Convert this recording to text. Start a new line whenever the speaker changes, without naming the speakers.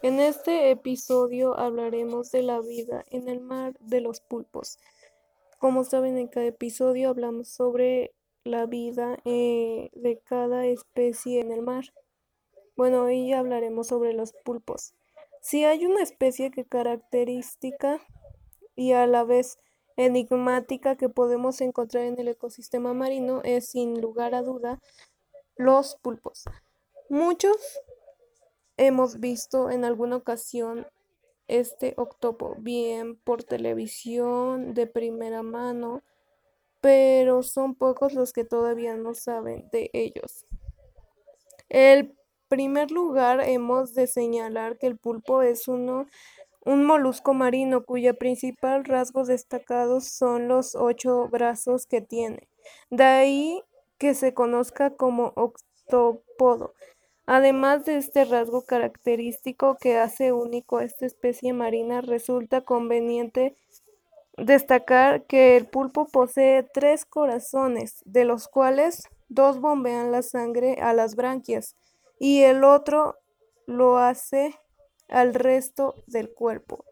En este episodio hablaremos de la vida en el mar de los pulpos. Como saben, en cada episodio hablamos sobre la vida eh, de cada especie en el mar. Bueno, hoy hablaremos sobre los pulpos. Si hay una especie que característica y a la vez enigmática que podemos encontrar en el ecosistema marino es sin lugar a duda los pulpos. Muchos hemos visto en alguna ocasión este octopo, bien por televisión, de primera mano, pero son pocos los que todavía no saben de ellos. En primer lugar, hemos de señalar que el pulpo es uno, un molusco marino cuya principal rasgos destacados son los ocho brazos que tiene. De ahí que se conozca como octopodo. Además de este rasgo característico que hace único a esta especie marina, resulta conveniente destacar que el pulpo posee tres corazones, de los cuales dos bombean la sangre a las branquias y el otro lo hace al resto del cuerpo.